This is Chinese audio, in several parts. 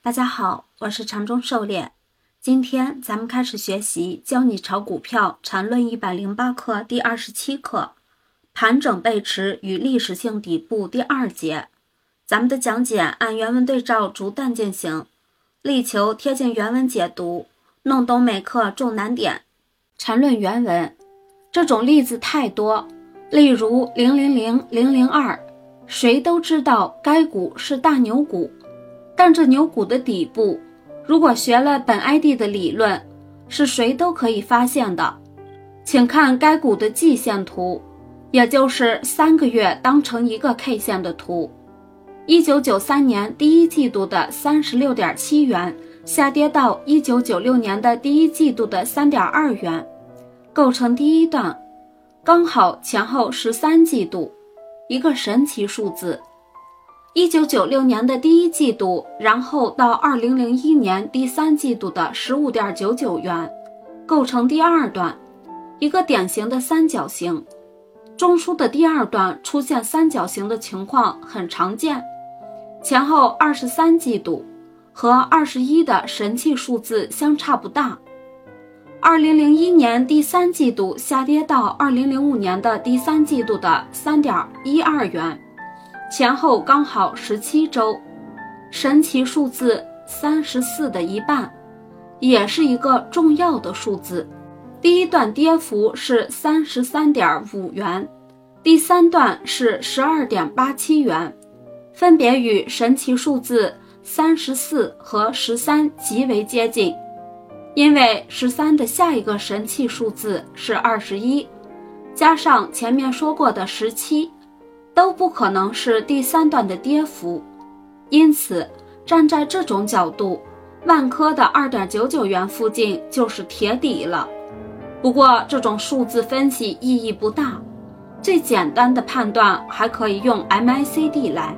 大家好，我是禅中狩猎。今天咱们开始学习《教你炒股票禅论一百零八课》第二十七课：盘整背驰与历史性底部第二节。咱们的讲解按原文对照逐段进行，力求贴近原文解读，弄懂每课重难点。禅论原文，这种例子太多，例如零零零零零二，谁都知道该股是大牛股。但这牛股的底部，如果学了本 ID 的理论，是谁都可以发现的。请看该股的季线图，也就是三个月当成一个 K 线的图。一九九三年第一季度的三十六点七元，下跌到一九九六年的第一季度的三点二元，构成第一段，刚好前后十三季度，一个神奇数字。一九九六年的第一季度，然后到二零零一年第三季度的十五点九九元，构成第二段，一个典型的三角形。中枢的第二段出现三角形的情况很常见。前后二十三季度和二十一的神奇数字相差不大。二零零一年第三季度下跌到二零零五年的第三季度的三点一二元。前后刚好十七周，神奇数字三十四的一半，也是一个重要的数字。第一段跌幅是三十三点五元，第三段是十二点八七元，分别与神奇数字三十四和十三极为接近。因为十三的下一个神奇数字是二十一，加上前面说过的十七。都不可能是第三段的跌幅，因此站在这种角度，万科的二点九九元附近就是铁底了。不过这种数字分析意义不大，最简单的判断还可以用 MACD 来。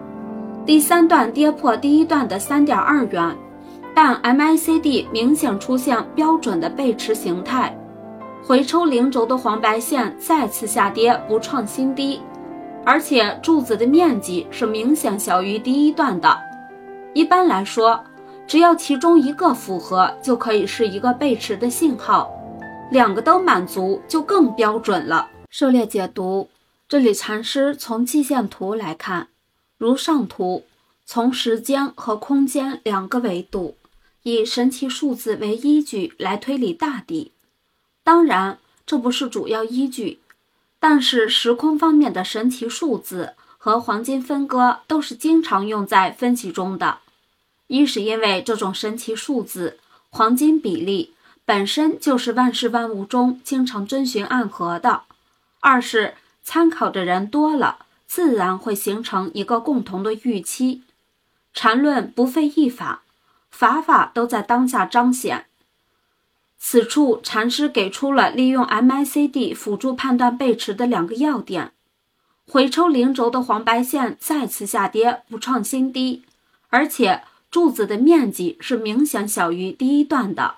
第三段跌破第一段的三点二元，但 MACD 明显出现标准的背驰形态，回抽零轴的黄白线再次下跌，不创新低。而且柱子的面积是明显小于第一段的。一般来说，只要其中一个符合，就可以是一个背驰的信号；两个都满足，就更标准了。狩猎解读，这里禅师从季线图来看，如上图，从时间和空间两个维度，以神奇数字为依据来推理大底。当然，这不是主要依据。但是时空方面的神奇数字和黄金分割都是经常用在分析中的。一是因为这种神奇数字黄金比例本身就是万事万物中经常遵循暗合的；二是参考的人多了，自然会形成一个共同的预期。禅论不费一法，法法都在当下彰显。此处禅师给出了利用 MACD 辅助判断背驰的两个要点：回抽零轴的黄白线再次下跌，不创新低，而且柱子的面积是明显小于第一段的。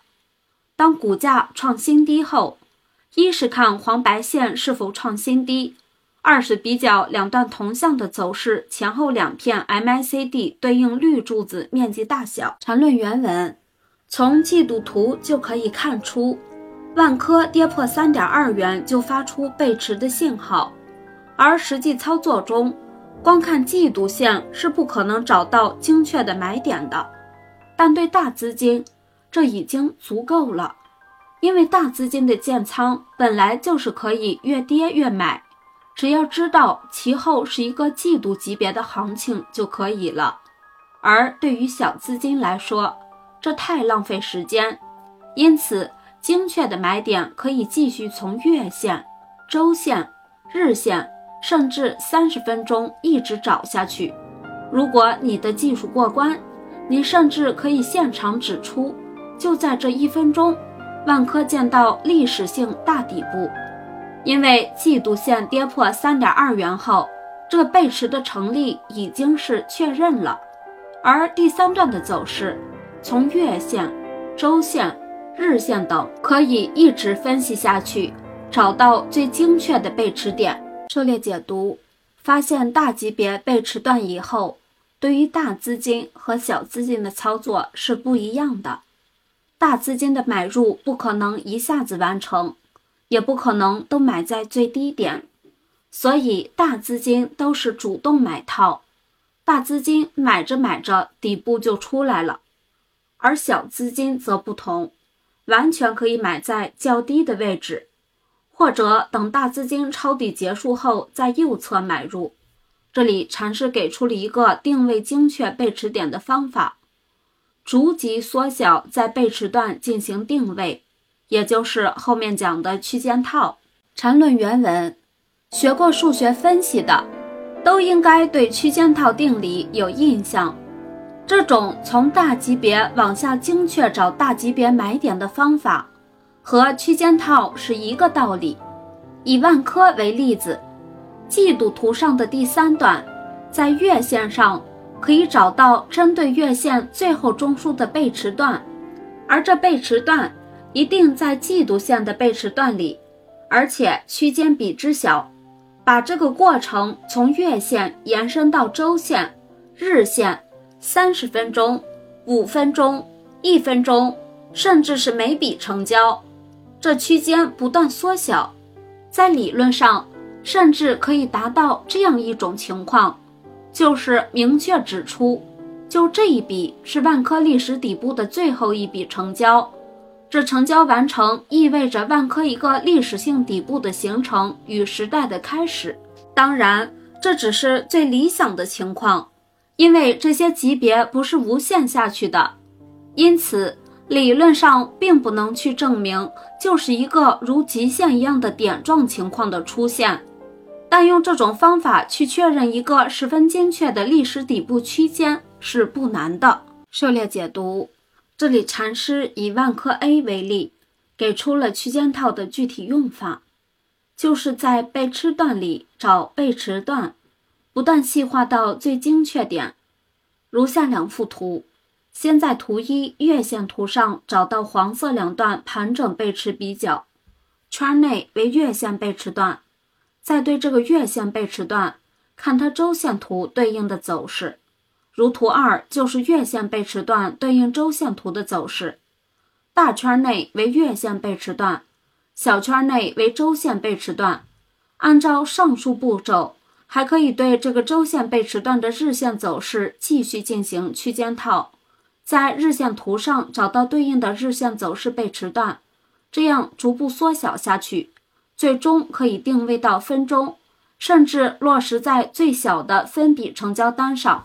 当股价创新低后，一是看黄白线是否创新低，二是比较两段同向的走势前后两片 MACD 对应绿柱子面积大小。缠论原文。从季度图就可以看出，万科跌破三点二元就发出背驰的信号，而实际操作中，光看季度线是不可能找到精确的买点的。但对大资金，这已经足够了，因为大资金的建仓本来就是可以越跌越买，只要知道其后是一个季度级别的行情就可以了。而对于小资金来说，这太浪费时间，因此精确的买点可以继续从月线、周线、日线，甚至三十分钟一直找下去。如果你的技术过关，你甚至可以现场指出，就在这一分钟，万科见到历史性大底部，因为季度线跌破三点二元后，这背驰的成立已经是确认了，而第三段的走势。从月线、周线、日线等可以一直分析下去，找到最精确的背驰点。狩猎解读发现大级别背驰段以后，对于大资金和小资金的操作是不一样的。大资金的买入不可能一下子完成，也不可能都买在最低点，所以大资金都是主动买套，大资金买着买着底部就出来了，而小资金则不同，完全可以买在较低的位置，或者等大资金抄底结束后在右侧买入。这里禅师给出了一个定位精确背驰点的方法。逐级缩小，在背驰段进行定位，也就是后面讲的区间套。缠论原文，学过数学分析的，都应该对区间套定理有印象。这种从大级别往下精确找大级别买点的方法，和区间套是一个道理。以万科为例子，季度图上的第三段，在月线上。可以找到针对月线最后中枢的背驰段，而这背驰段一定在季度线的背驰段里，而且区间比之小。把这个过程从月线延伸到周线、日线、三十分钟、五分钟、一分钟，甚至是每笔成交，这区间不断缩小，在理论上甚至可以达到这样一种情况。就是明确指出，就这一笔是万科历史底部的最后一笔成交，这成交完成意味着万科一个历史性底部的形成与时代的开始。当然，这只是最理想的情况，因为这些级别不是无限下去的，因此理论上并不能去证明就是一个如极限一样的点状情况的出现。但用这种方法去确认一个十分精确的历史底部区间是不难的。狩猎解读，这里禅师以万科 A 为例，给出了区间套的具体用法，就是在背驰段里找背驰段，不断细化到最精确点。如下两幅图，先在图一月线图上找到黄色两段盘整背驰比较，圈内为月线背驰段。再对这个月线背驰段看它周线图对应的走势，如图二就是月线背驰段对应周线图的走势，大圈内为月线背驰段，小圈内为周线背驰段。按照上述步骤，还可以对这个周线背驰段的日线走势继续进行区间套，在日线图上找到对应的日线走势背驰段，这样逐步缩小下去。最终可以定位到分钟，甚至落实在最小的分笔成交单上。